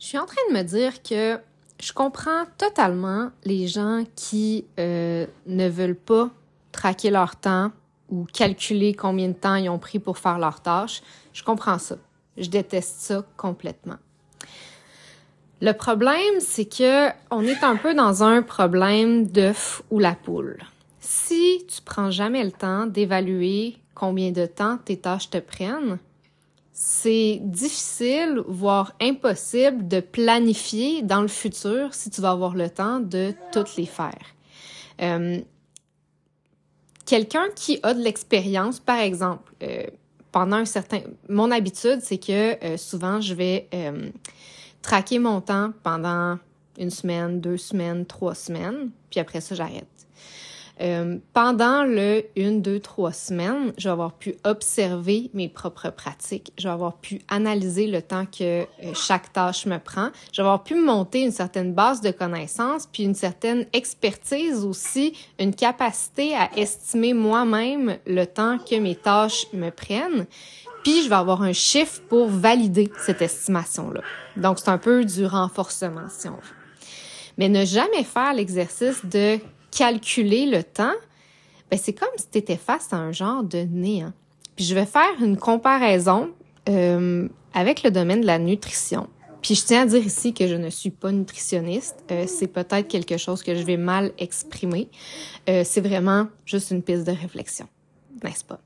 Je suis en train de me dire que je comprends totalement les gens qui euh, ne veulent pas traquer leur temps ou calculer combien de temps ils ont pris pour faire leur tâche. Je comprends ça. Je déteste ça complètement. Le problème, c'est que on est un peu dans un problème d'œuf ou la poule. Si tu prends jamais le temps d'évaluer combien de temps tes tâches te prennent, c'est difficile, voire impossible de planifier dans le futur si tu vas avoir le temps de toutes les faire. Euh, Quelqu'un qui a de l'expérience, par exemple, euh, pendant un certain... Mon habitude, c'est que euh, souvent, je vais euh, traquer mon temps pendant une semaine, deux semaines, trois semaines, puis après ça, j'arrête. Euh, pendant le une, deux, trois semaines, je vais avoir pu observer mes propres pratiques. Je vais avoir pu analyser le temps que euh, chaque tâche me prend. Je vais avoir pu monter une certaine base de connaissances, puis une certaine expertise aussi, une capacité à estimer moi-même le temps que mes tâches me prennent. Puis je vais avoir un chiffre pour valider cette estimation-là. Donc c'est un peu du renforcement, si on veut. Mais ne jamais faire l'exercice de calculer le temps, ben c'est comme si tu étais face à un genre de néant. Puis je vais faire une comparaison euh, avec le domaine de la nutrition. Puis je tiens à dire ici que je ne suis pas nutritionniste. Euh, c'est peut-être quelque chose que je vais mal exprimer. Euh, c'est vraiment juste une piste de réflexion, n'est-ce pas?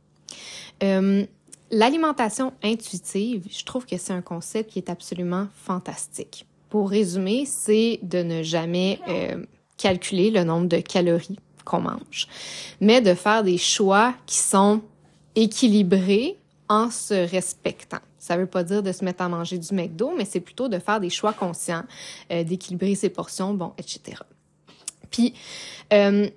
Euh, L'alimentation intuitive, je trouve que c'est un concept qui est absolument fantastique. Pour résumer, c'est de ne jamais euh, calculer le nombre de calories qu'on mange, mais de faire des choix qui sont équilibrés en se respectant. Ça veut pas dire de se mettre à manger du McDo, mais c'est plutôt de faire des choix conscients, euh, d'équilibrer ses portions, bon, etc. Puis, euh,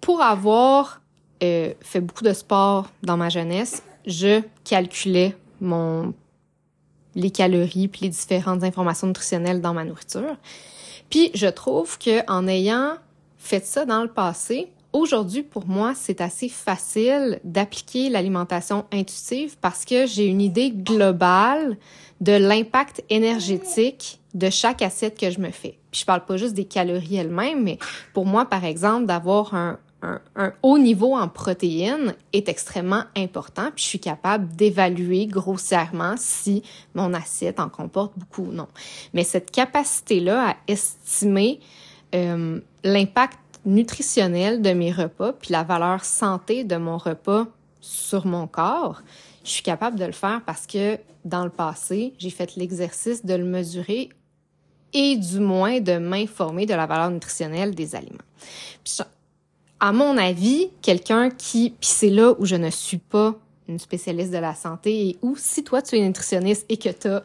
pour avoir euh, fait beaucoup de sport dans ma jeunesse, je calculais mon les calories puis les différentes informations nutritionnelles dans ma nourriture. Puis je trouve que en ayant fait ça dans le passé, aujourd'hui pour moi, c'est assez facile d'appliquer l'alimentation intuitive parce que j'ai une idée globale de l'impact énergétique de chaque assiette que je me fais. Puis je parle pas juste des calories elles-mêmes, mais pour moi par exemple d'avoir un, un, un, haut niveau en protéines est extrêmement important, puis je suis capable d'évaluer grossièrement si mon assiette en comporte beaucoup ou non. Mais cette capacité-là à estimer euh, l'impact nutritionnel de mes repas, puis la valeur santé de mon repas sur mon corps, je suis capable de le faire parce que dans le passé, j'ai fait l'exercice de le mesurer et du moins de m'informer de la valeur nutritionnelle des aliments. À mon avis, quelqu'un qui, puis c'est là où je ne suis pas une spécialiste de la santé et où si toi tu es nutritionniste et que tu as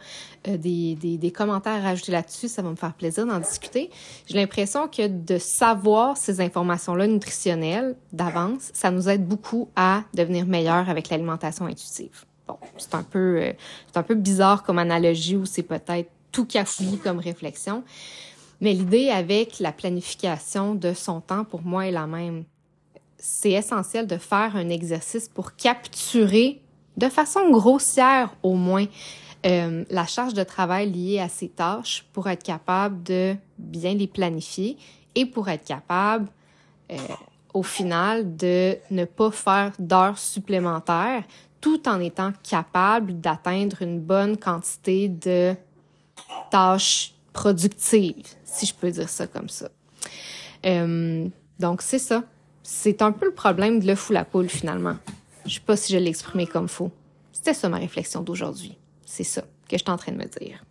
euh, des, des, des, commentaires à rajouter là-dessus, ça va me faire plaisir d'en discuter. J'ai l'impression que de savoir ces informations-là nutritionnelles d'avance, ça nous aide beaucoup à devenir meilleur avec l'alimentation intuitive. Bon, c'est un peu euh, c'est un peu bizarre comme analogie ou c'est peut-être tout cafouillis comme réflexion. Mais l'idée avec la planification de son temps, pour moi, est la même. C'est essentiel de faire un exercice pour capturer, de façon grossière au moins, euh, la charge de travail liée à ces tâches pour être capable de bien les planifier et pour être capable, euh, au final, de ne pas faire d'heures supplémentaires tout en étant capable d'atteindre une bonne quantité de tâches productive, si je peux dire ça comme ça. Euh, donc, c'est ça. C'est un peu le problème de l'œuf ou la poule, finalement. Je sais pas si je l'ai exprimé comme faux. C'était ça ma réflexion d'aujourd'hui. C'est ça que je suis en train de me dire.